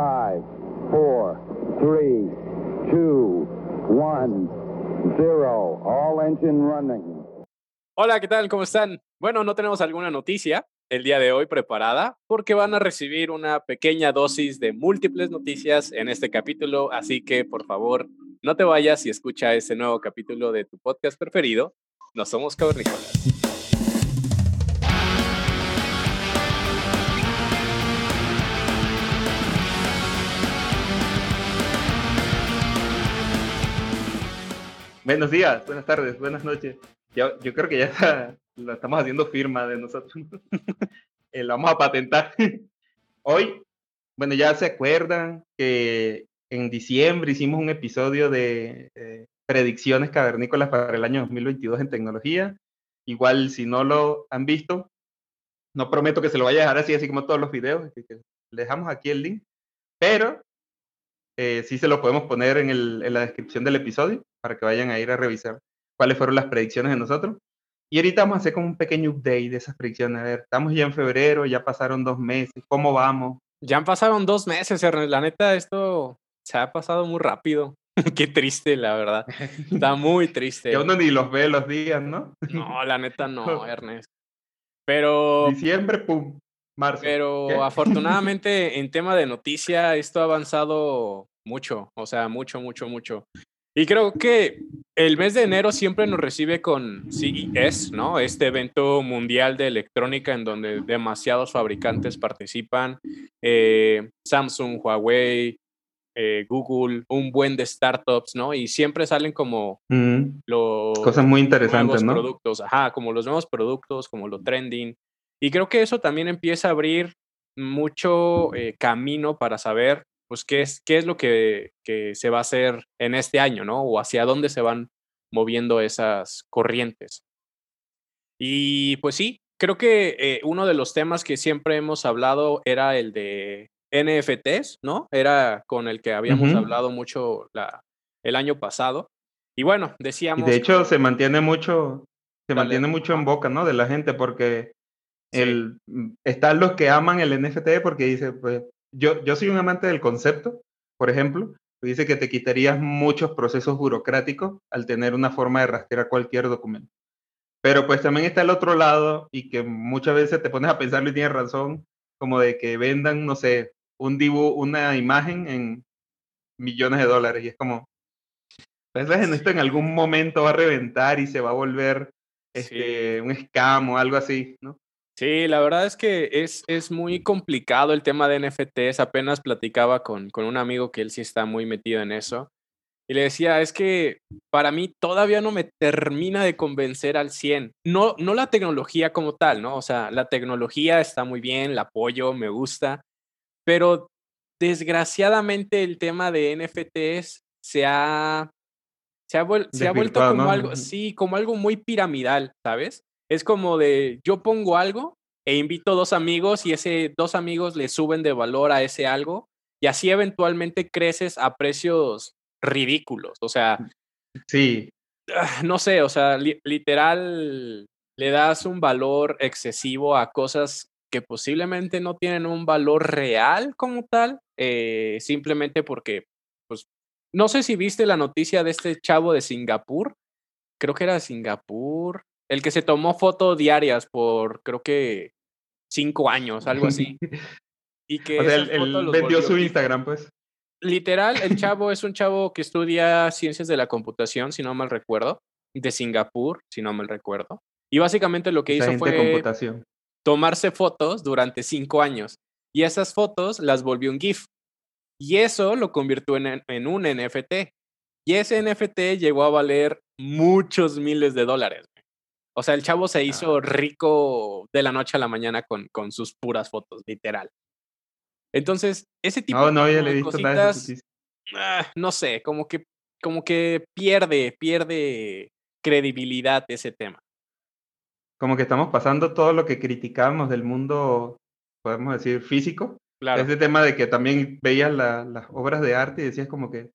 Five, four, three, two, one, zero. All engine running. Hola, ¿qué tal? ¿Cómo están? Bueno, no tenemos alguna noticia el día de hoy preparada porque van a recibir una pequeña dosis de múltiples noticias en este capítulo, así que por favor no te vayas y escucha este nuevo capítulo de tu podcast preferido. No somos cavernícolas. Buenos días, buenas tardes, buenas noches. Yo, creo que ya está, estamos haciendo firma de nosotros. Eh, lo vamos a patentar. Hoy, bueno, ya se acuerdan que en diciembre hicimos un episodio de eh, predicciones cavernícolas para el año 2022 en tecnología. Igual, si no lo han visto, no prometo que se lo vaya a dejar así, así como todos los videos. que le dejamos aquí el link. Pero eh, sí se lo podemos poner en, el, en, la descripción del episodio para que vayan a ir a revisar cuáles fueron las predicciones de nosotros. Y ahorita vamos a hacer como un pequeño update de esas predicciones. A ver, estamos ya en febrero, ya pasaron dos meses, ¿cómo vamos? Ya pasaron dos meses, la neta, esto se ha pasado muy rápido. Qué triste, la verdad. Está muy triste. Ya uno ni los ve los días, ¿no? No, la neta no, Ernest. Pero... Diciembre, pum, marzo. Pero afortunadamente en tema de noticia, esto ha avanzado mucho, o sea, mucho, mucho, mucho. Y creo que el mes de enero siempre nos recibe con CES, ¿no? Este evento mundial de electrónica en donde demasiados fabricantes participan. Eh, Samsung, Huawei, eh, Google, un buen de startups, ¿no? Y siempre salen como los cosas muy interesantes, ¿no? Productos, ajá, como los nuevos productos, como lo trending. Y creo que eso también empieza a abrir mucho eh, camino para saber pues qué es, qué es lo que, se va a hacer en este año, ¿no? O hacia dónde se van moviendo esas corrientes. Y pues sí, creo que eh, uno de los temas que siempre hemos hablado era el de NFTs, ¿no? Era con el que habíamos hablado mucho la, el año pasado. Y bueno, decíamos... Y de hecho se mantiene mucho, se mantiene mucho en boca, ¿no? De la gente porque el, mm, están los que aman el NFT porque dice, pues yo, yo soy un amante del concepto, por ejemplo, dice que te quitarías muchos procesos burocráticos al tener una forma de rastrear cualquier documento. Pero pues también está el otro lado y que muchas veces te pones a pensarlo y tienes razón, como de que vendan, no sé, un dibujo, una imagen en millones de dólares y es como, ¿pensás en esto en algún momento va a reventar y se va a volver este, un scam o algo así, ¿no? Sí, la verdad es que es, es muy complicado el tema de NFTs. Apenas platicaba con, con un amigo que él sí está muy metido en eso. Y le decía, es que para mí todavía no me termina de convencer al 100. No, no la tecnología como tal, ¿no? O sea, la tecnología está muy bien, la apoyo, me gusta, pero desgraciadamente el tema de NFTs se ha, se ha, se ha vuelto como algo, sí, como algo muy piramidal, ¿sabes? Es como de, yo pongo algo e invito dos amigos y ese dos amigos le suben de valor a ese algo y así eventualmente creces a precios ridículos. O sea, sí. Ah, no sé, o sea, literal le das un valor excesivo a cosas que posiblemente no tienen un valor real como tal, eh, simplemente porque, pues, no sé si viste la noticia de este chavo de Singapur, creo que era de Singapur, el que se tomó fotos diarias por, creo que, cinco años, algo así. Y que o sea, él, vendió su Instagram, pues. Literal, el chavo es un chavo que estudia ciencias de la computación, si no mal recuerdo, de Singapur, si no mal recuerdo. Y básicamente lo que hizo fue tomarse fotos durante cinco años. Y esas fotos las volvió un GIF. Y eso lo convirtió en, en un NFT. Y ese NFT llegó a valer muchos miles de dólares. O sea, el chavo se hizo ah. rico de la noche a la mañana con, con sus puras fotos, literal. Entonces, ese tipo no, no, de cositas, ah, no sé, como que, como que pierde, pierde credibilidad ese tema. Como que estamos pasando todo lo que criticamos del mundo, podemos decir, físico. Claro. Ese tema de que también veías las obras de arte y decías como que,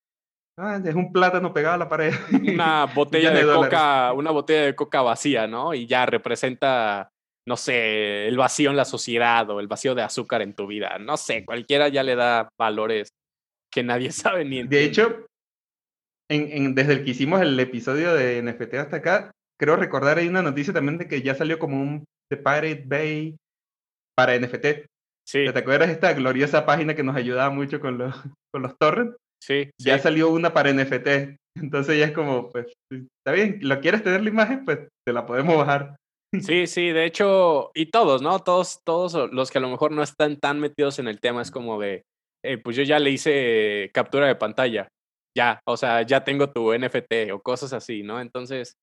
Ah, es un plátano pegado a la pared. Una botella de, coca, una botella de coca vacía, ¿no? Y ya representa no sé, el vacío en la sociedad o el vacío de azúcar en tu vida. No sé, cualquiera ya le da valores que nadie sabe ni De hecho, en, desde el que hicimos el episodio de NFT hasta acá, creo recordar hay una noticia también de que ya salió como un The Pirate Bay para NFT. Sí. ¿Te acuerdas esta gloriosa página que nos ayudaba mucho con los, con los torrents? Sí. Ya salió una para NFT. Entonces ya es como, pues, está bien, ¿lo quieres tener la imagen? Pues te la podemos bajar. Sí, sí, de hecho, y todos, ¿no? Todos, todos los que a lo mejor no están tan metidos en el tema, es como de, eh, pues yo ya le hice captura de pantalla, ya, o sea, ya tengo tu NFT o cosas así, ¿no? Entonces,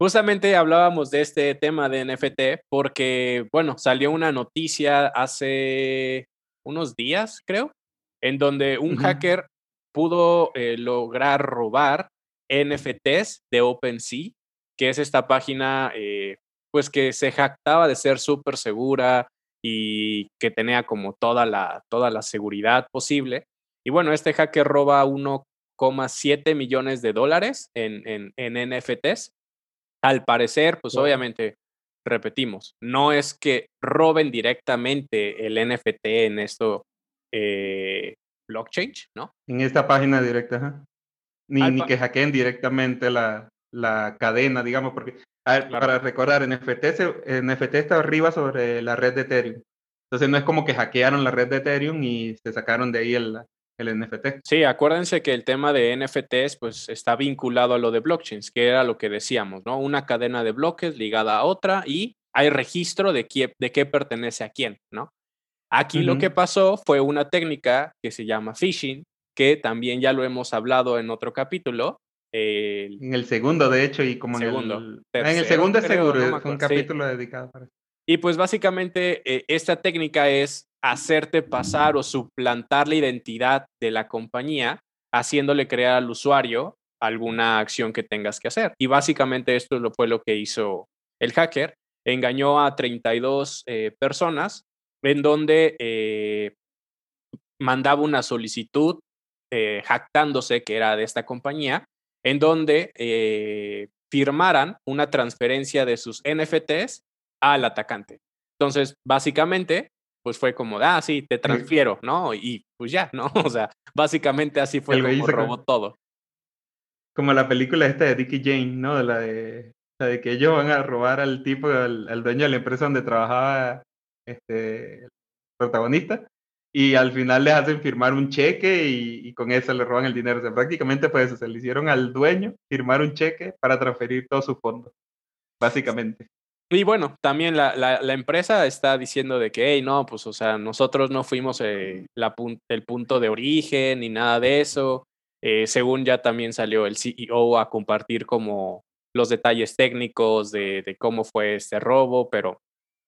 justamente hablábamos de este tema de NFT porque, bueno, salió una noticia hace unos días, creo, en donde un hacker pudo eh, lograr robar NFTs de OpenSea, que es esta página eh, pues que se jactaba de ser súper segura y que tenía como toda la, toda la seguridad posible. Y bueno, este hacker roba 1,7 millones de dólares en, en, NFTs. Al parecer, pues obviamente, repetimos, no es que roben directamente el NFT en esto eh, blockchain, ¿no? En esta página directa, Ni, ni que hackeen directamente la, la cadena, digamos, porque para recordar, NFT, NFT está arriba sobre la red de Ethereum. Entonces no es como que hackearon la red de Ethereum y se sacaron de ahí el, el NFT. Sí, acuérdense que el tema de NFTs pues está vinculado a lo de blockchains, que era lo que decíamos, ¿no? Una cadena de bloques ligada a otra y hay registro de, qué, de qué pertenece a quién, ¿no? Aquí lo que pasó fue una técnica que se llama phishing, que también ya lo hemos hablado en otro capítulo, en el segundo, de hecho, y como segundo, en el, en el segundo es seguro, es un capítulo dedicado para eso. Y pues básicamente eh, esta técnica es hacerte pasar o suplantar la identidad de la compañía, haciéndole crear al usuario alguna acción que tengas que hacer. Y básicamente esto fue lo que hizo el hacker. Engañó a 32 eh, personas en donde eh, mandaba una solicitud jactándose que era de esta compañía en donde eh, firmaran una transferencia de sus NFTs al atacante. Entonces, básicamente, pues fue como, ah, sí, te transfiero, ¿no? Y pues ya, ¿no? O sea, básicamente así fue como robó todo. Como la película esta de Dickie Jane, ¿no? De la de, la de que ellos van a robar al tipo, al, al, dueño de la empresa donde trabajaba este, protagonista y al final les hacen firmar un cheque y, con eso le roban el dinero. O sea, prácticamente pues eso, se le hicieron al dueño firmar un cheque para transferir todos sus fondos, básicamente. Y bueno, también la, la, empresa está diciendo de que, hey, no, pues, o sea, nosotros no fuimos eh, la el punto de origen ni nada de eso. Eh, según ya también salió el CEO a compartir como los detalles técnicos de cómo fue este robo, pero,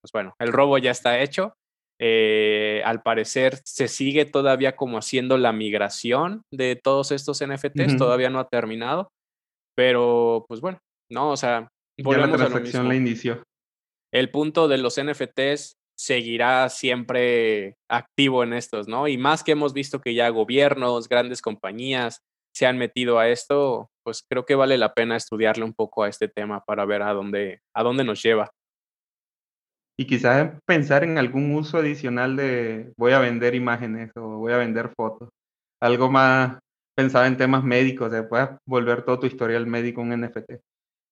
pues bueno, el robo ya está hecho. Eh, al parecer se sigue todavía como haciendo la migración de todos estos NFTs, todavía no ha terminado, pero pues bueno, no, o sea, volvemos a lo mismo. la inició. El punto de los NFTs seguirá siempre activo en estos, ¿no? Y más que hemos visto que ya gobiernos, grandes compañías se han metido a esto, pues creo que vale la pena estudiarle un poco a este tema para ver a dónde, a dónde nos lleva y quizás pensar en algún uso adicional de voy a vender imágenes o voy a vender fotos. Algo más pensado en temas médicos, de puedes volver todo tu historial médico un NFT.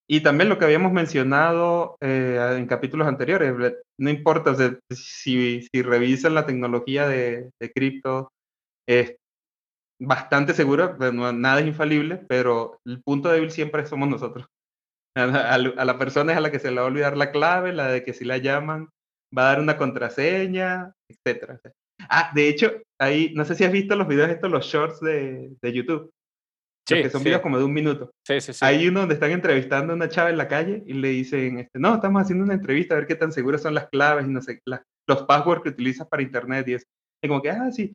Y también lo que habíamos mencionado eh, en capítulos anteriores, no importa si, si revisan la tecnología de, de cripto, es bastante segura, pues, nada es infalible, pero el punto débil siempre somos nosotros. A, la persona es a la que se le va a olvidar la clave, la de que si la llaman va a dar una contraseña, etc. Ah, de hecho, ahí, no sé si has visto los videos estos, los shorts de, de YouTube. Sí, que son videos como de un minuto. Sí, sí, sí. Hay uno donde están entrevistando a una chava en la calle y le dicen, este, no, estamos haciendo una entrevista a ver qué tan seguras son las claves y no sé, los passwords que utilizas para internet y eso. Y como que, ah, sí,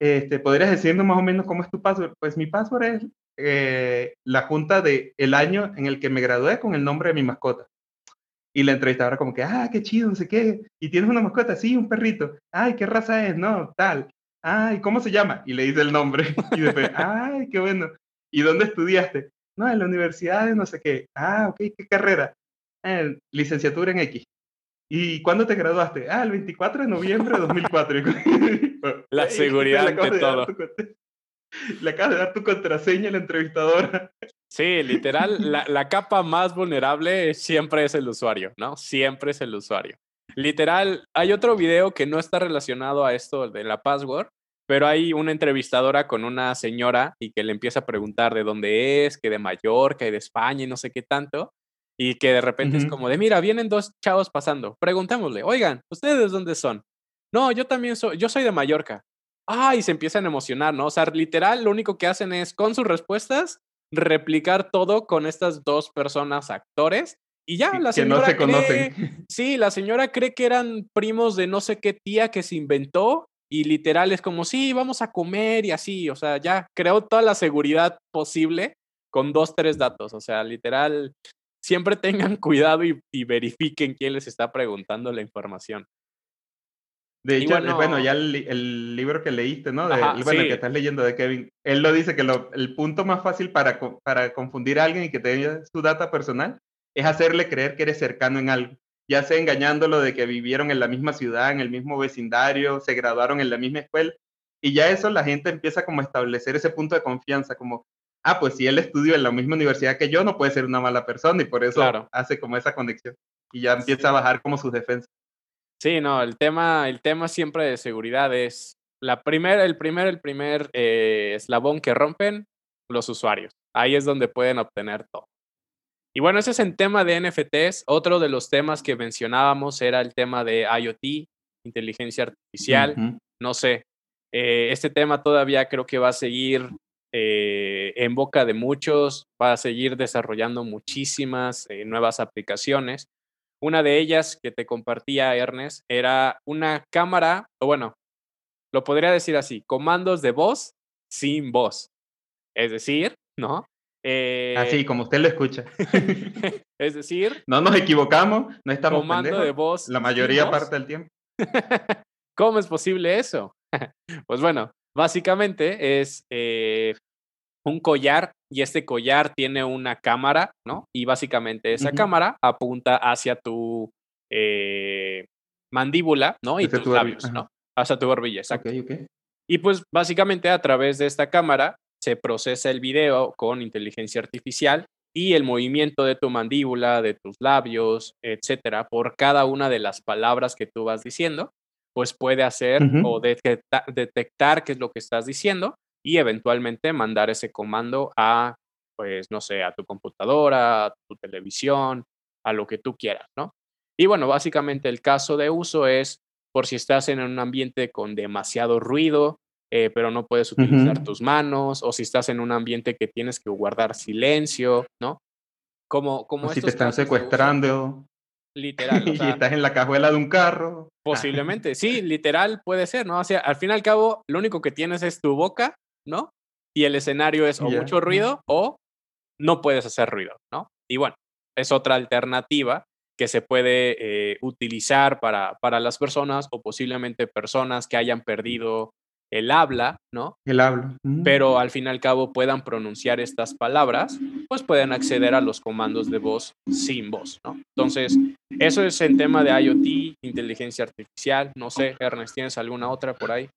este, ¿podrías decirnos más o menos cómo es tu password? Pues mi password es eh, la junta del el año en el que me gradué con el nombre de mi mascota. Y la entrevistadora como que, ah, qué chido, no sé qué. ¿Y tienes una mascota? Sí, un perrito. Ay, ¿qué raza es? No, tal. Ay, ¿cómo se llama? Y le dice el nombre. Y después, ay, qué bueno. ¿Y dónde estudiaste? No, en la universidad de no sé qué. Ah, ok, ¿qué carrera? Eh, licenciatura en X. ¿y cuándo te graduaste? Ah, el 24 de noviembre de 2004. la seguridad de todo. Le acabas de dar tu contraseña a la entrevistadora. Sí, literal, la, la, capa más vulnerable siempre es el usuario, ¿no? Siempre es el usuario. Literal, hay otro video que no está relacionado a esto de la password, pero hay una entrevistadora con una señora y que le empieza a preguntar de dónde es, que de Mallorca y de España y no sé qué tanto, y que de repente es como de, mira, vienen dos chavos pasando, preguntémosle, oigan, ¿ustedes dónde son? No, yo también soy, yo soy de Mallorca. Ah, y se empiezan a emocionar, ¿no? O sea, literal, lo único que hacen es, con sus respuestas, replicar todo con estas dos personas actores y ya, la señora. Que no se conocen. Sí, la señora cree que eran primos de no sé qué tía que se inventó y literal es como, sí, vamos a comer y así. O sea, ya creó toda la seguridad posible con dos, tres datos. O sea, literal, siempre tengan cuidado y, verifiquen quién les está preguntando la información. De hecho, bueno, ya el, libro que leíste, ¿no? De, bueno, que estás leyendo de Kevin, él lo dice que lo, el punto más fácil para, para confundir a alguien y que tenga su data personal es hacerle creer que eres cercano en algo, ya sea engañándolo de que vivieron en la misma ciudad, en el mismo vecindario, se graduaron en la misma escuela, y ya eso la gente empieza como a establecer ese punto de confianza, como, ah, pues si él estudió en la misma universidad que yo, no puede ser una mala persona, y por eso hace como esa conexión, y ya empieza a bajar como sus defensas. Sí, no, el tema, el tema siempre de seguridad es la primera, el primer, el primer eh, eslabón que rompen los usuarios. Ahí es donde pueden obtener todo. Y bueno, ese es el tema de NFTs. Otro de los temas que mencionábamos era el tema de IoT, inteligencia artificial. No sé, eh, este tema todavía creo que va a seguir eh, en boca de muchos, va a seguir desarrollando muchísimas eh, nuevas aplicaciones. Una de ellas que te compartía Ernest era una cámara, o bueno, lo podría decir así, comandos de voz sin voz. Es decir, ¿no? Así, eh, como usted lo escucha. es decir, no nos equivocamos, no estamos comando de voz la mayoría parte del tiempo. ¿Cómo es posible eso? pues bueno, básicamente es eh, un collar y este collar tiene una cámara, ¿no? Y básicamente esa cámara apunta hacia tu eh, mandíbula, ¿no? Y tus labios, ¿no? Hacia tu barbilla, exacto. Y pues básicamente a través de esta cámara se procesa el video con inteligencia artificial y el movimiento de tu mandíbula, de tus labios, etcétera, por cada una de las palabras que tú vas diciendo, pues puede hacer o detectar qué es lo que estás diciendo y eventualmente mandar ese comando a, pues, no sé, a tu computadora, a tu televisión, a lo que tú quieras, ¿no? Y bueno, básicamente el caso de uso es por si estás en un ambiente con demasiado ruido, eh, pero no puedes utilizar tus manos, o si estás en un ambiente que tienes que guardar silencio, ¿no? Como, como si te están secuestrando. Literal. y estás en la cajuela de un carro. Posiblemente, sí, literal puede ser, ¿no? O sea, al fin y al cabo, lo único que tienes es tu boca, ¿no? Y el escenario es o mucho ruido o no puedes hacer ruido, ¿no? Y bueno, es otra alternativa que se puede eh, utilizar para, para las personas o posiblemente personas que hayan perdido el habla, ¿no? El habla. Pero al fin y al cabo puedan pronunciar estas palabras, pues pueden acceder a los comandos de voz sin voz, ¿no? Entonces, eso es el tema de IoT, inteligencia artificial. No sé, Ernest, ¿tienes alguna otra por ahí?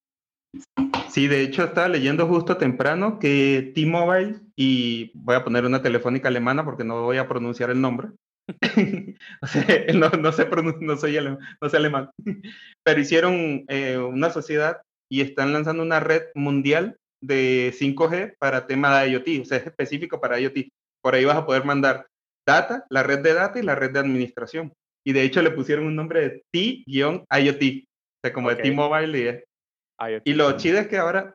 Sí, de hecho estaba leyendo justo temprano que T-Mobile y voy a poner una telefónica alemana porque no voy a pronunciar el nombre. o sea, no, no, sé no, soy alemán, no sé alemán, pero hicieron eh, una sociedad y están lanzando una red mundial de 5G para tema de IoT, o sea, es específico para IoT. Por ahí vas a poder mandar data, la red de data y la red de administración. Y de hecho le pusieron un nombre de T-IoT, o sea, como de T-Mobile y, y lo chido es que ahora,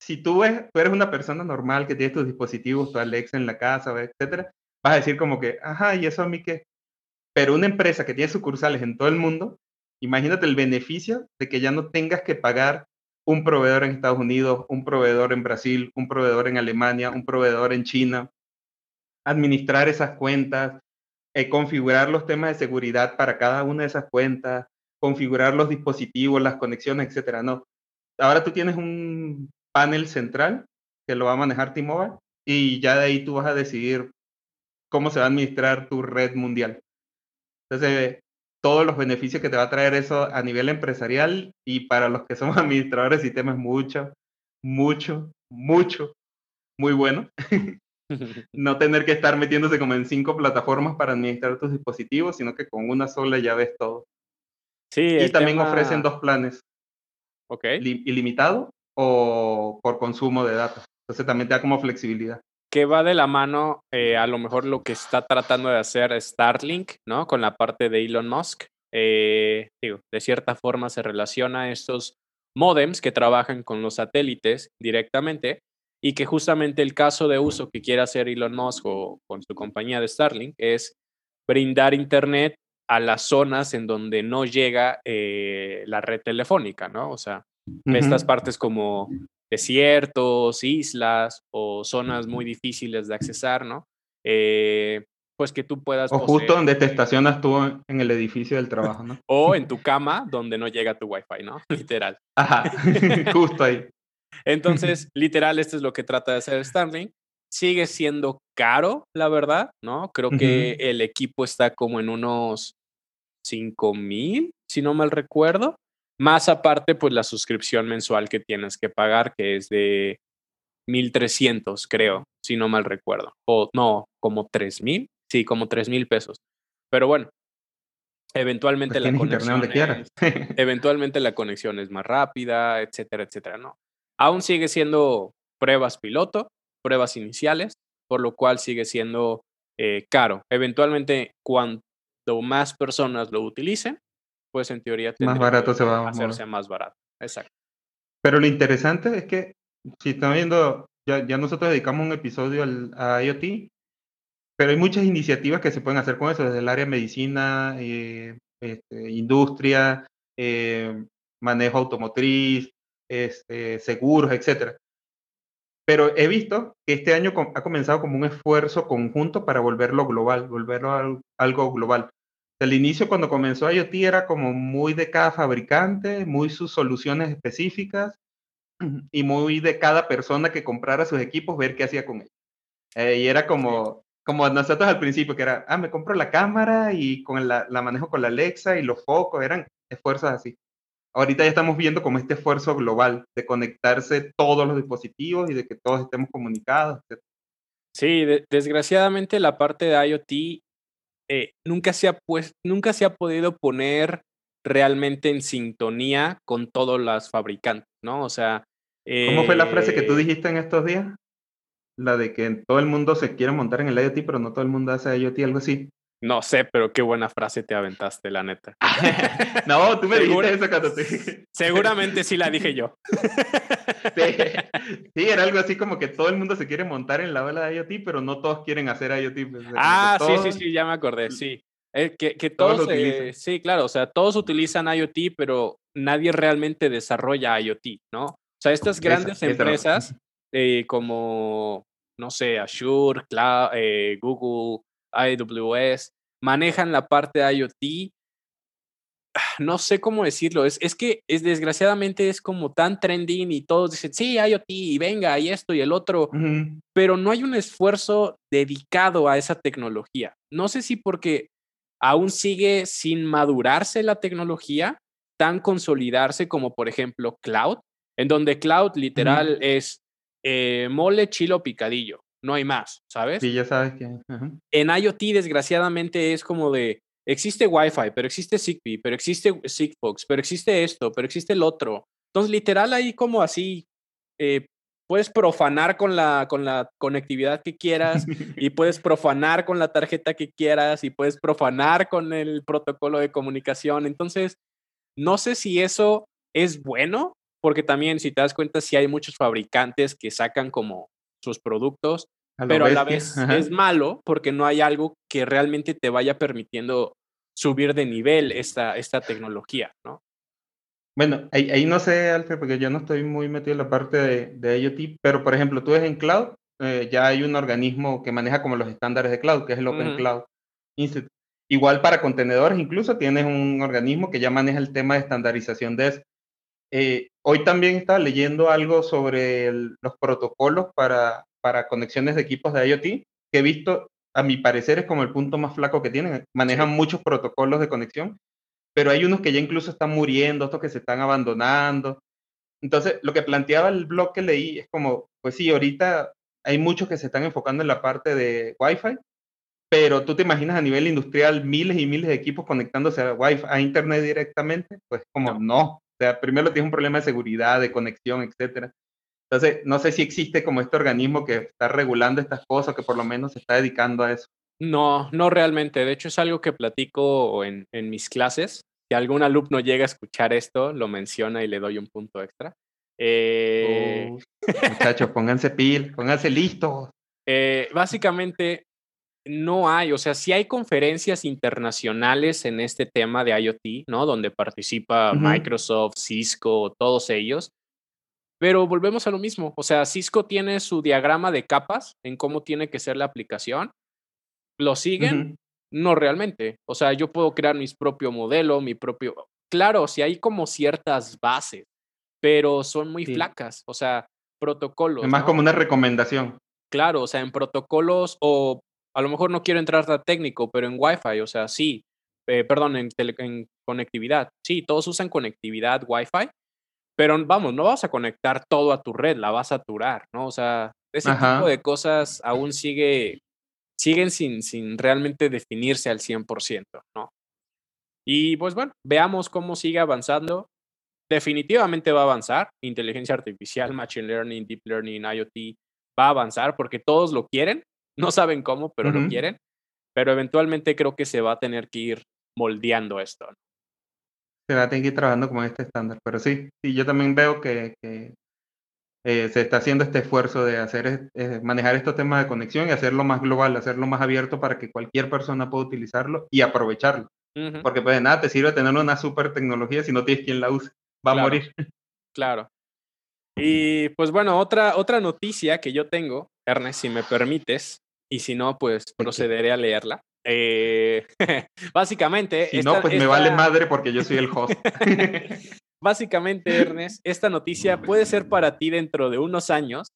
si tú, ves, tú eres una persona normal que tiene tus dispositivos, tu Alexa en la casa, etcétera, vas a decir como que, ajá, ¿y eso a mí qué? Pero una empresa que tiene sucursales en todo el mundo Imagínate el beneficio de que ya no tengas que pagar un proveedor en Estados Unidos, un proveedor en Brasil, un proveedor en Alemania, un proveedor en China, administrar esas cuentas, eh, configurar los temas de seguridad para cada una de esas cuentas, configurar los dispositivos, las conexiones, etcétera. No. Ahora tú tienes un panel central que lo va a manejar T-Mobile y ya de ahí tú vas a decidir cómo se va a administrar tu red mundial. Entonces, todos los beneficios que te va a traer eso a nivel empresarial y para los que somos administradores de sistemas mucho, mucho, mucho, muy bueno. no tener que estar metiéndose como en cinco plataformas para administrar tus dispositivos, sino que con una sola ya ves todo. Sí, y también ofrecen dos planes. Ok. Ilimitado o por consumo de datos. Entonces también te da como flexibilidad. Que va de la mano eh, a lo mejor lo que está tratando de hacer Starlink, ¿no? Con la parte de Elon Musk. Eh, digo, de cierta forma se relaciona a estos modems que trabajan con los satélites directamente y que justamente el caso de uso que quiere hacer Elon Musk o con su compañía de Starlink es brindar internet a las zonas en donde no llega eh, la red telefónica, ¿no? O sea, estas partes como desiertos, islas o zonas muy difíciles de accesar, ¿no? Eh, pues que tú puedas... O justo donde te estacionas tú en el edificio del trabajo, ¿no? o en tu cama donde no llega tu wifi, ¿no? Literal. Ajá, justo ahí. Entonces, literal, esto es lo que trata de hacer Starlink. Sigue siendo caro, la verdad, ¿no? Creo que el equipo está como en unos 5 mil, si no mal recuerdo. Más aparte, pues la suscripción mensual que tienes que pagar, que es de 1300, creo, si no mal recuerdo. O no, como 3000. Sí, como 3000 pesos. Pero bueno, eventualmente pues la conexión es, eventualmente la conexión es más rápida, etcétera, etcétera, ¿no? Aún sigue siendo pruebas piloto, pruebas iniciales, por lo cual sigue siendo eh, caro. Eventualmente, más personas lo utilicen, pues en teoría más barato se va a hacerse más barato. Exacto. Pero lo interesante es que si están viendo, ya, ya nosotros dedicamos un episodio al, a IoT, pero hay muchas iniciativas que se pueden hacer con eso, desde el área de medicina, eh, este, industria, eh, manejo automotriz, este, seguros, etcétera. Pero he visto que este año ha comenzado como un esfuerzo conjunto para volverlo global, volverlo algo global. Al inicio, cuando comenzó IoT, era como muy de cada fabricante, muy sus soluciones específicas y muy de cada persona que comprara sus equipos, ver qué hacía con ellos. Eh, y era como, como nosotros al principio, que era, ah, me compro la cámara y con la, la manejo con la Alexa y los focos, eran esfuerzos así. Ahorita ya estamos viendo como este esfuerzo global de conectarse todos los dispositivos y de que todos estemos comunicados. Sí, desgraciadamente la parte de IoT eh, nunca, se ha pues, nunca se ha podido poner realmente en sintonía con todos las fabricantes, ¿no? O sea... ¿Cómo fue la frase que tú eh dijiste en estos días? La de que todo el mundo se quiere montar en el IoT, pero no todo el mundo hace IoT, algo así. No sé, pero qué buena frase te aventaste, la neta. no, tú me dijiste eso cuando te... Seguramente sí la dije yo. sí, era algo así como que todo el mundo se quiere montar en la ola de IoT, pero no todos quieren hacer IoT. Pues, ah, sí, sí, sí, ya me acordé, sí. Eh, que, que, todos, sí, claro, o sea, todos utilizan IoT, pero nadie realmente desarrolla IoT, ¿no? O sea, estas grandes empresas eh, como, no sé, Azure, Cloud, eh, Google, AWS, manejan la parte de IoT. No sé cómo decirlo, es, es que es, desgraciadamente es como tan trending y todos dicen, sí, IoT, y venga, y esto y el otro, pero no hay un esfuerzo dedicado a esa tecnología. No sé si porque aún sigue sin madurarse la tecnología, tan consolidarse como por ejemplo cloud, en donde cloud literal es eh, mole, chilo, picadillo no hay más, ¿sabes? Sí, ya sabes que. En IoT, desgraciadamente, es como de. Existe Wi-Fi, pero existe Zigbee, pero existe Sigfox, pero existe esto, pero existe el otro. Entonces, literal, ahí como así. Eh, puedes profanar con la, con la conectividad que quieras y puedes profanar con la tarjeta que quieras y puedes profanar con el protocolo de comunicación. Entonces, no sé si eso es bueno, porque también, si te das cuenta, si hay muchos fabricantes que sacan como sus productos, pero a la vez es malo porque no hay algo que realmente te vaya permitiendo subir de nivel esta, esta tecnología, ¿no? Bueno, ahí, no sé, Alfred, porque yo no estoy muy metido en la parte de, de IoT, pero por ejemplo, tú ves en cloud, eh, ya hay un organismo que maneja como los estándares de cloud, que es el Open Cloud Institute. Igual para contenedores, incluso tienes un organismo que ya maneja el tema de estandarización de eso. Eh, hoy también estaba leyendo algo sobre los protocolos para, para conexiones de equipos de IoT, que he visto a mi parecer es como el punto más flaco que tienen. Manejan muchos protocolos de conexión, pero hay unos que ya incluso están muriendo, otros que se están abandonando. Entonces, lo que planteaba el blog que leí es como, pues sí, ahorita hay muchos que se están enfocando en la parte de Wi-Fi, pero tú te imaginas a nivel industrial miles y miles de equipos conectándose a Wi-Fi, a Internet directamente, pues como no. no. O sea, primero tienes un problema de seguridad, de conexión, etcétera. Entonces, no sé si existe como este organismo que está regulando estas cosas, que por lo menos se está dedicando a eso. No, no realmente. De hecho, es algo que platico en, en mis clases. Si algún alumno llega a escuchar esto, lo menciona y le doy un punto extra. Eh... muchachos, pónganse pil, pónganse listos. Eh, básicamente, no hay, o sea, sí hay conferencias internacionales en este tema de IoT, ¿no? Donde participa Microsoft, Cisco, todos ellos. Pero volvemos a lo mismo, o sea, Cisco tiene su diagrama de capas en cómo tiene que ser la aplicación. ¿Lo siguen? No realmente. O sea, yo puedo crear mi propio modelo, mi propio... Claro, si hay como ciertas bases, pero son muy flacas, o sea, protocolos. Es más como una recomendación. Claro, o sea, en protocolos o a lo mejor no quiero entrar tan técnico, pero en Wi-Fi, o sea, sí, eh, perdón, en, en, conectividad, sí, todos usan conectividad Wi-Fi, pero vamos, no vas a conectar todo a tu red, la vas a saturar, ¿no? O sea, ese tipo de cosas aún sigue, siguen sin, sin realmente definirse al 100%, ¿no? Y pues bueno, veamos cómo sigue avanzando. Definitivamente va a avanzar. Inteligencia artificial, machine learning, deep learning, IoT va a avanzar porque todos lo quieren. No saben cómo, pero lo quieren. Pero eventualmente creo que se va a tener que ir moldeando esto. Se va a tener que ir trabajando con este estándar. Pero sí, sí yo también veo que, que eh, se está haciendo este esfuerzo de hacer eh, manejar estos temas de conexión y hacerlo más global, hacerlo más abierto para que cualquier persona pueda utilizarlo y aprovecharlo. Porque pues de nada te sirve tener una super tecnología si no tienes quien la use. Va a morir. Claro. Y pues bueno, otra, otra noticia que yo tengo, Ernest, si me permites, y si no, pues procederé a leerla. Eh, básicamente. Si no, pues me vale madre porque yo soy el host. básicamente, Ernest, esta noticia puede ser para ti dentro de unos años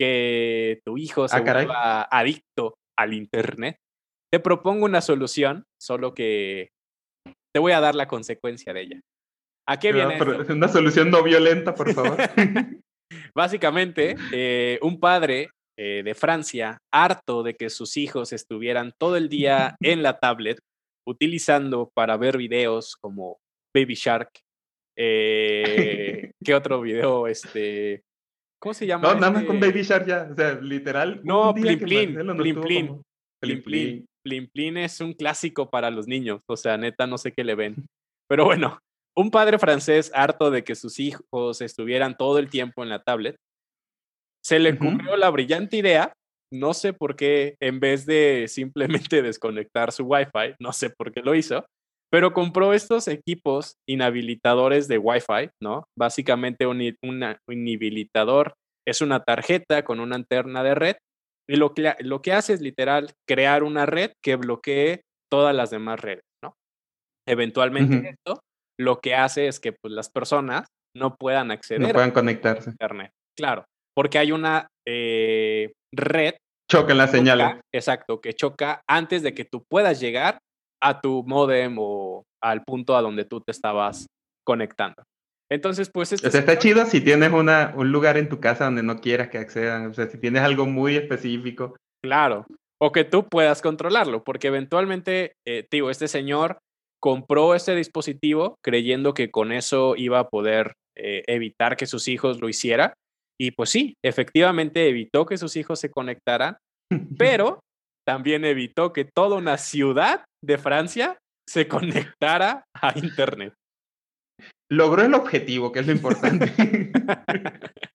que tu hijo se ah, vuelva adicto al Internet. Te propongo una solución, solo que te voy a dar la consecuencia de ella. ¿A qué viene? una solución no violenta, por favor. Básicamente, eh, un padre eh, de Francia, harto de que sus hijos estuvieran todo el día en la tablet, utilizando para ver videos como Baby Shark. Eh, ¿Qué otro video? Este, ¿Cómo se llama? No, nada más con este? Baby Shark ya, o sea, literal. No, Plin Plin, Plin Plin, Plin Plin. Plin Plin es un clásico para los niños, o sea, neta, no sé qué le ven. Pero bueno, un padre francés harto de que sus hijos estuvieran todo el tiempo en la tablet, se le ocurrió la brillante idea, no sé por qué, en vez de simplemente desconectar su Wi-Fi, no sé por qué lo hizo, pero compró estos equipos inhabilitadores de Wi-Fi, ¿no? Básicamente un, inhabilitador es una tarjeta con una antena de red y lo que, lo que hace es literal crear una red que bloquee todas las demás redes, ¿no? Eventualmente esto lo que hace es que pues, las personas no puedan acceder no puedan conectarse. a Internet. Claro porque hay una eh, red. Choca en la señal. Exacto, que choca antes de que tú puedas llegar a tu modem o al punto a donde tú te estabas conectando. Entonces, pues... Este está chido si tienes una, un lugar en tu casa donde no quieras que accedan, o sea, si tienes algo muy específico. Claro, o que tú puedas controlarlo, porque eventualmente, eh, digo, este señor compró este dispositivo creyendo que con eso iba a poder eh, evitar que sus hijos lo hicieran, y pues sí, efectivamente evitó que sus hijos se conectaran, pero también evitó que toda una ciudad de Francia se conectara a Internet. Logró el objetivo, que es lo importante.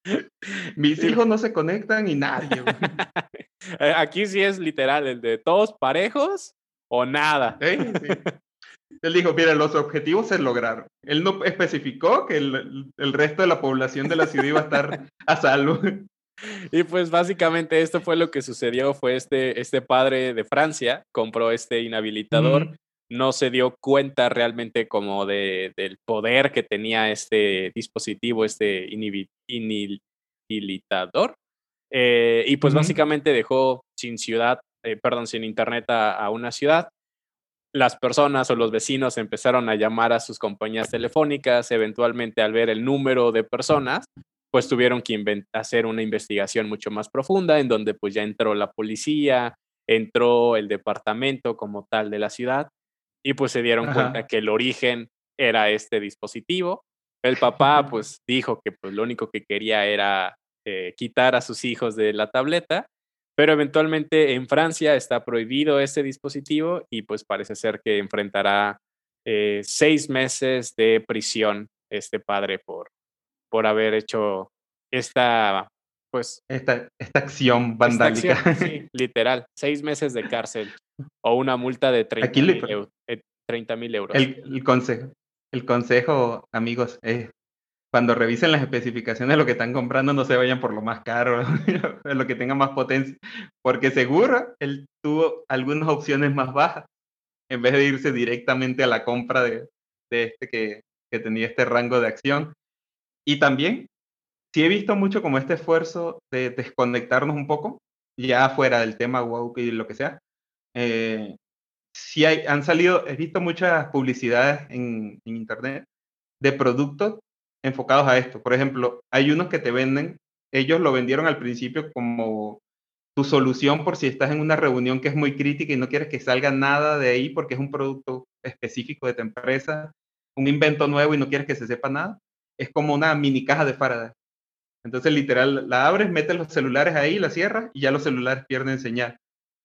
Mis hijos no se conectan y nadie. Eh, aquí sí es literal, el de todos parejos o nada. Él dijo, mira, los objetivos se lograron. Él no especificó que el, resto de la población de la ciudad iba a estar a salvo. Y pues básicamente esto fue lo que sucedió, fue este, este padre de Francia, compró este inhabilitador, no se dio cuenta realmente como de, del poder que tenía este dispositivo, este inhabilitador, eh, y pues básicamente dejó sin ciudad eh, perdón, sin internet a, una ciudad. Las personas o los vecinos empezaron a llamar a sus compañías telefónicas, eventualmente al ver el número de personas, pues tuvieron que hacer una investigación mucho más profunda en donde pues ya entró la policía, entró el departamento como tal de la ciudad y pues se dieron cuenta que el origen era este dispositivo. El papá pues dijo que pues lo único que quería era eh, quitar a sus hijos de la tableta, pero eventualmente en Francia está prohibido ese dispositivo y pues parece ser que enfrentará eh, seis meses de prisión este padre por, por haber hecho esta, pues... Esta, esta acción vandálica. sí, literal, seis meses de cárcel o una multa de 30 mil euros. El, consejo, el consejo, amigos, es cuando revisen las especificaciones de lo que están comprando, no se vayan por lo más caro, lo que tenga más potencia, porque seguro él tuvo algunas opciones más bajas, en vez de irse directamente a la compra de, de este que, que tenía este rango de acción. Y también, sí he visto mucho como este esfuerzo de desconectarnos un poco, ya fuera del tema woke y lo que sea. Eh, sí hay, han salido, he visto muchas publicidades en, en internet de productos enfocados a esto. Por ejemplo, hay unos que te venden, ellos lo vendieron al principio como tu solución por si estás en una reunión que es muy crítica y no quieres que salga nada de ahí porque es un producto específico de tu empresa, un invento nuevo y no quieres que se sepa nada. Es como una mini caja de Faraday. Entonces, literal, la abres, metes los celulares ahí, la cierras y ya los celulares pierden señal.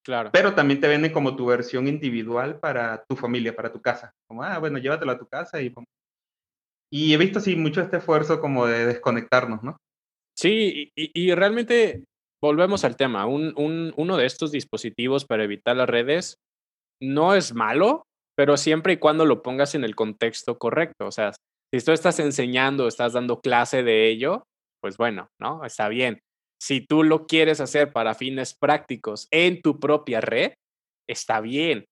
Claro. Pero también te venden como tu versión individual para tu familia, para tu casa. Como, ah, bueno, llévatelo a tu casa y y he visto, sí, mucho este esfuerzo como de desconectarnos, ¿no? Sí, y, realmente volvemos al tema. Un, uno de estos dispositivos para evitar las redes no es malo, pero siempre y cuando lo pongas en el contexto correcto. O sea, si tú estás enseñando, estás dando clase de ello, pues bueno, ¿no? Está bien. Si tú lo quieres hacer para fines prácticos en tu propia red, está bien.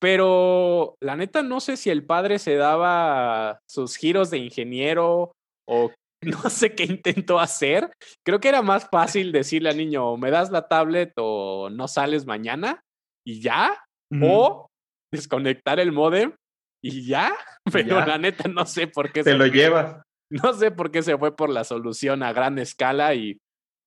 Pero la neta, no sé si el padre se daba sus giros de ingeniero o no sé qué intentó hacer. Creo que era más fácil decirle al niño, me das la tablet o no sales mañana y ya. O desconectar el modem y ya. Pero la neta, no sé por qué. Te lo llevas. No sé por qué se fue por la solución a gran escala y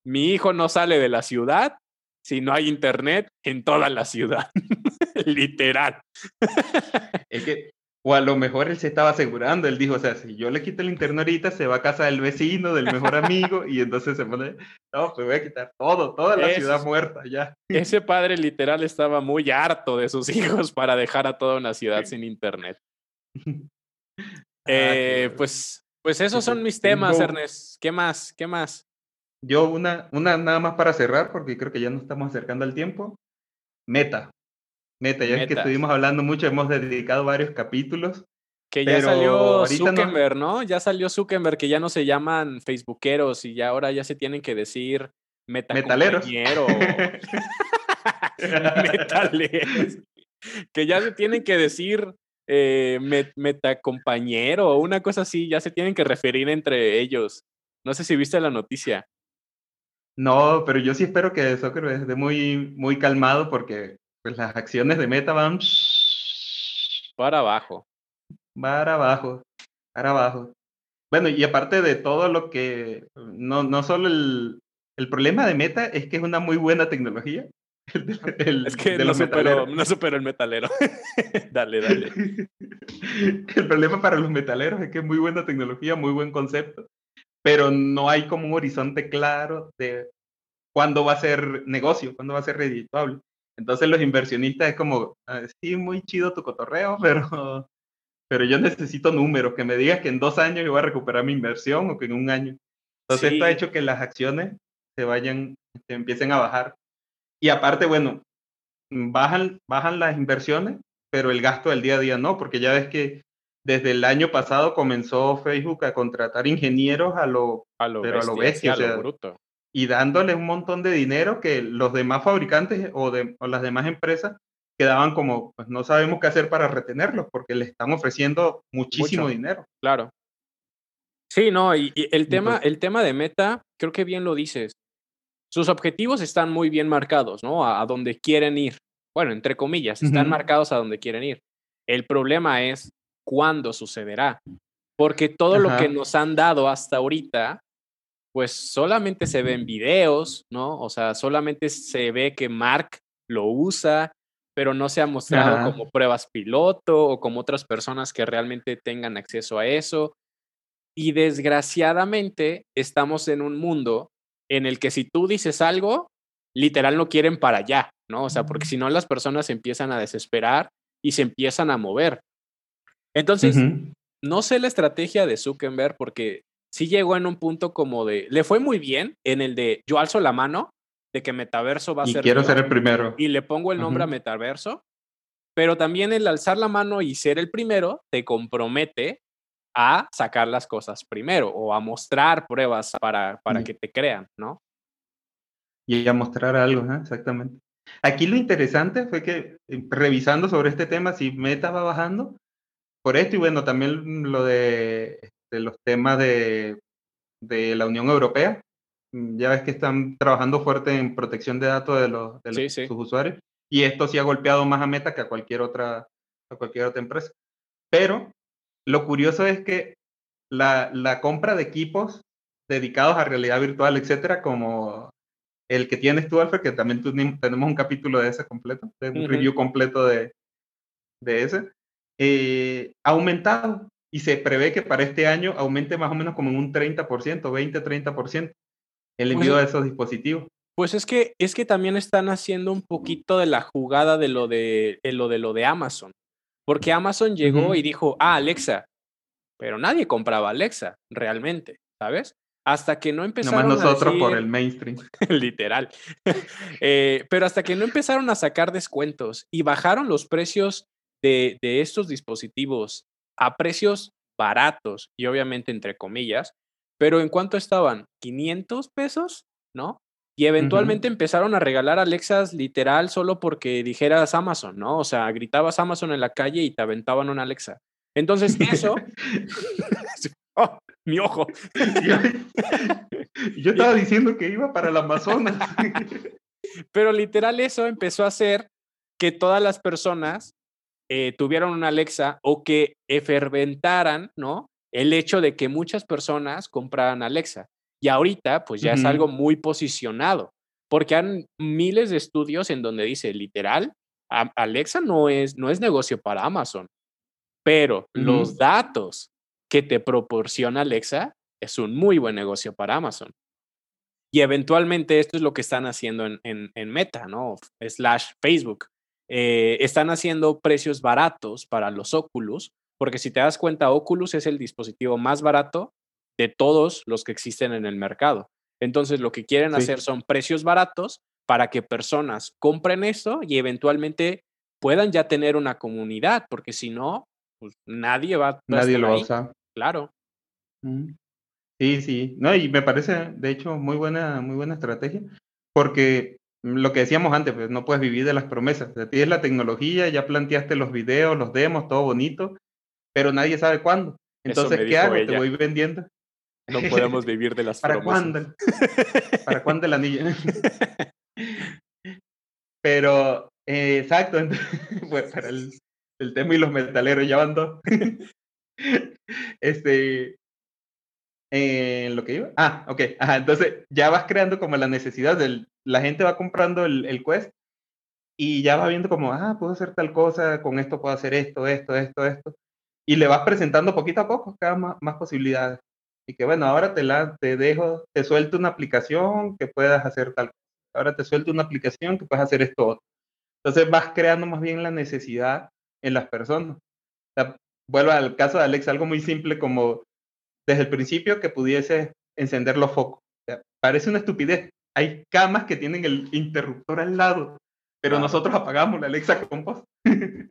mi hijo no sale de la ciudad si no hay internet en toda la ciudad. Literal. es que, o a lo mejor él se estaba asegurando, él dijo, o sea, si yo le quito el internet ahorita, se va a casa del vecino, del mejor amigo, y entonces se pone, no, pues voy a quitar todo, toda la ciudad muerta, ya. Ese padre literal estaba muy harto de sus hijos para dejar a toda una ciudad sin internet. Ah, eh, pues, pues esos son mis temas, Ernest. ¿Qué más? ¿Qué más? Yo una, una nada más para cerrar, porque creo que ya nos estamos acercando al tiempo. Meta. Meta, ya es que estuvimos hablando mucho, hemos dedicado varios capítulos. Que ya salió Zuckerberg, no... Ya salió Zuckerberg, que ya no se llaman Facebookeros y ya ahora ya se tienen que decir meta Metaleros. Metaleros. que ya se tienen que decir eh, metacompañero o una cosa así, ya se tienen que referir entre ellos. No sé si viste la noticia. No, pero yo sí espero que Zuckerberg esté muy, muy calmado porque pues, las acciones de Meta van para abajo. Para abajo, para abajo. Bueno, y aparte de todo lo que, no, no solo el, el problema de Meta es que es una muy buena tecnología. es que no, superó, no superó el metalero. dale, dale. El problema para los metaleros es que es muy buena tecnología, muy buen concepto pero no hay como un horizonte claro de cuándo va a ser negocio, cuándo va a ser redituable. Entonces los inversionistas es como, ah, sí, muy chido tu cotorreo, pero, pero yo necesito números, que me digas que en dos años yo voy a recuperar mi inversión o que en un año. Entonces esto ha hecho que las acciones se vayan, se empiecen a bajar. Y aparte, bueno, bajan, bajan las inversiones, pero el gasto del día a día no, porque ya ves que desde el año pasado comenzó Facebook a contratar ingenieros a lo, a lo pero bestia, a lo bruto. y dándole un montón de dinero que los demás fabricantes o, de, las demás empresas quedaban como, pues no sabemos qué hacer para retenerlos porque le están ofreciendo muchísimo dinero. Claro. Sí, no, y, el, tema, el tema de Meta, creo que bien lo dices. sus objetivos están muy bien marcados, ¿no? A, a donde quieren ir. Bueno, entre comillas, están marcados a donde quieren ir. El problema es cuándo sucederá. Porque todo lo que nos han dado hasta ahorita, pues solamente se ve en videos, ¿no? O sea, solamente se ve que Mark lo usa, pero no se ha mostrado Ajá. como pruebas piloto o como otras personas que realmente tengan acceso a eso. Y desgraciadamente estamos en un mundo en el que si tú dices algo, literal no quieren para allá, ¿no? O sea, porque si no las personas se empiezan a desesperar y se empiezan a mover. Entonces, no sé la estrategia de Zuckerberg porque sí llegó en un punto como de, le fue muy bien en el de yo alzo la mano de que metaverso va a Y ser quiero ser el primero. y le pongo el nombre a metaverso, pero también el alzar la mano y ser el primero te compromete a sacar las cosas primero o a mostrar pruebas para, para que te crean, ¿no? y a mostrar algo, exactamente. Aquí lo interesante fue que eh, revisando sobre este tema, si Meta va bajando por esto y bueno, también lo de, de los temas de, de la Unión Europea, mm, ya ves que están trabajando fuerte en protección de datos de, los, de Sí, los- sí. sus usuarios y esto sí ha golpeado más a Meta que a cualquier otra, a cualquier otra empresa. Pero lo curioso es que la, la compra de equipos dedicados a realidad virtual, etcétera, como el que tienes tú, Alfred, que también teni- tenemos un capítulo de ese completo, de un Ujú. review completo de, de ese, eh, ha aumentado y se prevé que para este año aumente más o menos como en un 30%, 20-30% el envío de esos dispositivos. Pues es que, es que también están haciendo un poquito de la jugada de lo de, de lo de lo de Amazon. Porque Amazon llegó y dijo, ah, Alexa. Pero nadie compraba Alexa, realmente, ¿sabes? Hasta que no empezaron Nomás nosotros a por el mainstream. literal. Eh, pero hasta que no empezaron a sacar descuentos y bajaron los precios de, de estos dispositivos a precios baratos y obviamente entre comillas, pero ¿en cuánto estaban? ¿500 pesos? ¿No? Y eventualmente empezaron a regalar Alexas literal solo porque dijeras Amazon, ¿no? O sea, gritabas Amazon en la calle y te aventaban una Alexa. Entonces eso... ¡Oh, mi ojo! yo, yo estaba diciendo que iba para el Amazonas. Pero literal eso empezó a hacer que todas las personas eh, tuvieran una Alexa o que eferventaran, ¿no? El hecho de que muchas personas compraran Alexa. Y ahorita, pues ya es algo muy posicionado, porque han miles de estudios en donde dice, literal, Alexa no es, no es negocio para Amazon, pero los datos que te proporciona Alexa es un muy buen negocio para Amazon. Y eventualmente esto es lo que están haciendo en, en- en Meta, ¿no? Slash Facebook. Eh, están haciendo precios baratos para los Oculus, porque si te das cuenta, Oculus es el dispositivo más barato de todos los que existen en el mercado. Entonces, lo que quieren Sí. hacer son precios baratos para que personas compren esto y eventualmente puedan ya tener una comunidad, porque si no, pues nadie va, a Nadie lo va a usar. Claro. Mm. Sí, sí. No, y me parece, de hecho, muy buena, muy buena estrategia, porque lo que decíamos antes, pues no puedes vivir de las promesas. De ti es la tecnología, ya planteaste los videos, los demos, todo bonito, pero nadie sabe cuándo. Entonces, ¿qué hago? Te voy vendiendo. No podemos vivir de las ¿Para promesas. cuándo? ¿Para cuándo el anillo? Pero, eh, exacto, entonces, pues para el, el tema y los metaleros ya van dos. este, eh, lo que iba. Ah, ok. Ajá, entonces ya vas creando como la necesidad del, la gente va comprando el, el quest y ya va viendo como, ah, puedo hacer tal cosa, con esto puedo hacer esto, esto, esto, esto. Y le vas presentando poquito a poco cada más, más posibilidades. Y que bueno, ahora te la te dejo, te suelto una aplicación que puedas hacer tal cosa. Ahora te suelto una aplicación que puedas hacer esto otro. Entonces vas creando más bien la necesidad en las personas. Vuelvo al caso de Alex, algo muy simple como desde el principio que pudiese encender los focos. O sea, parece una estupidez. Hay camas que tienen el interruptor al lado, pero nosotros apagamos la Alexa voz.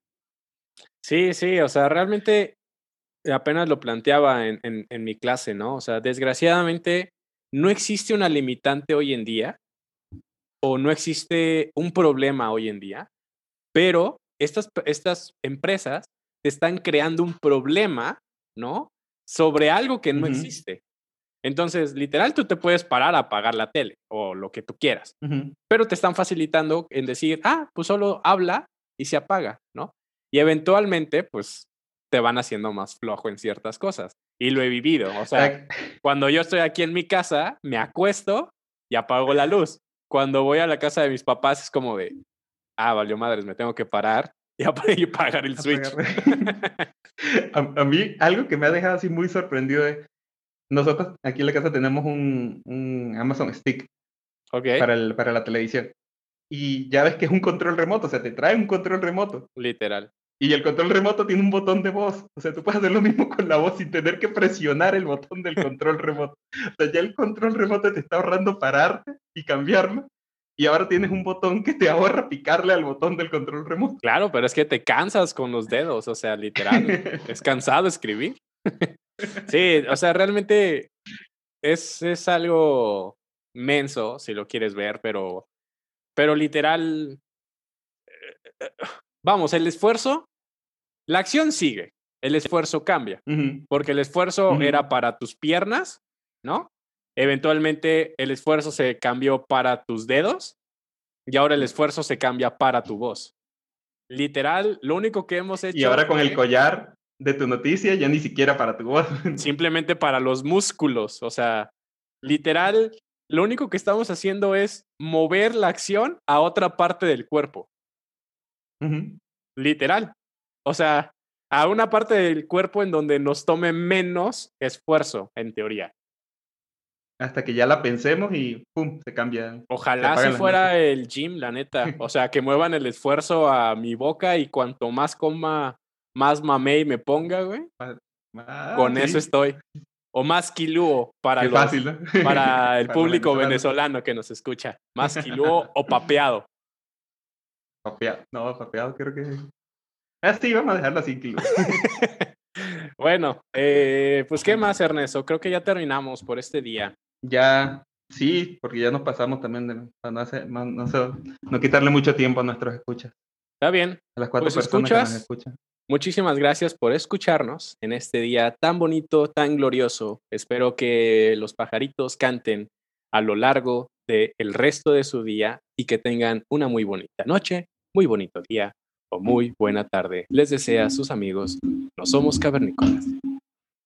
Sí, sí, o sea, realmente apenas lo planteaba en, en- en mi clase, ¿no? O sea, desgraciadamente no existe una limitante hoy en día o no existe un problema hoy en día, pero estas, estas empresas te están creando un problema, ¿no? Sobre algo que no existe. Entonces, literal, tú te puedes parar a apagar la tele o lo que tú quieras, pero te están facilitando en decir, ah, pues solo habla y se apaga, ¿no? Y eventualmente, pues te van haciendo más flojo en ciertas cosas. Y lo he vivido. O sea, cuando yo estoy aquí en mi casa, me acuesto y apago la luz. Cuando voy a la casa de mis papás es como de, ah, valió madres, me tengo que parar y ap- y apagar el switch. a, a mí, algo que me ha dejado así muy sorprendido es, nosotros aquí en la casa tenemos un, un Amazon Stick ok, para, el, para la televisión. Y ya ves que es un control remoto, o sea, te trae un control remoto. literal. Y el control remoto tiene un botón de voz. O sea, tú puedes hacer lo mismo con la voz sin tener que presionar el botón del control remoto. O sea, ya el control remoto te está ahorrando pararte y cambiarlo. Y ahora tienes un botón que te ahorra picarle al botón del control remoto. Claro, pero es que te cansas con los dedos, o sea, literal. es cansado escribir. sí, o sea, realmente es, es algo menso, si lo quieres ver, pero, pero literal, eh, vamos, el esfuerzo, la acción sigue, el esfuerzo cambia, porque el esfuerzo era para tus piernas, ¿no? Eventualmente el esfuerzo se cambió para tus dedos y ahora el esfuerzo se cambia para tu voz. Literal, lo único que hemos hecho Y ahora con el collar de tu noticia, ya ni siquiera para tu voz. simplemente para los músculos. O sea, literal, lo único que estamos haciendo es mover la acción a otra parte del cuerpo. Literal. O sea, a una parte del cuerpo en donde nos tome menos esfuerzo, en teoría. Hasta que ya la pensemos y ¡pum! se cambia. Ojalá apagan si fuera el gym, la neta. O sea, que muevan el esfuerzo a mi boca y cuanto más coma, más mamey me ponga, güey. Ah, Con sí, eso estoy. O más kilúo para Qué los, fácil, ¿no? para el Para público venezolano que nos escucha. Más kilúo o papeado. Papeado. No, papeado creo que. Ah, sí, vamos a dejarlo así, tío. Bueno, eh, pues ¿qué más, Ernesto? Creo que ya terminamos por este día. Ya, sí, porque ya nos pasamos también de no, hacer- no, no no quitarle mucho tiempo a nuestros escuchas, Está bien. a las cuatro Pues, personas que ¿escuchas? nos escuchan. Muchísimas gracias por escucharnos en este día tan bonito, tan glorioso. Espero que los pajaritos canten a lo largo del el resto de su día y que tengan una muy bonita noche, muy bonito día o muy buena tarde. Les desea sus amigos. No somos cavernícolas.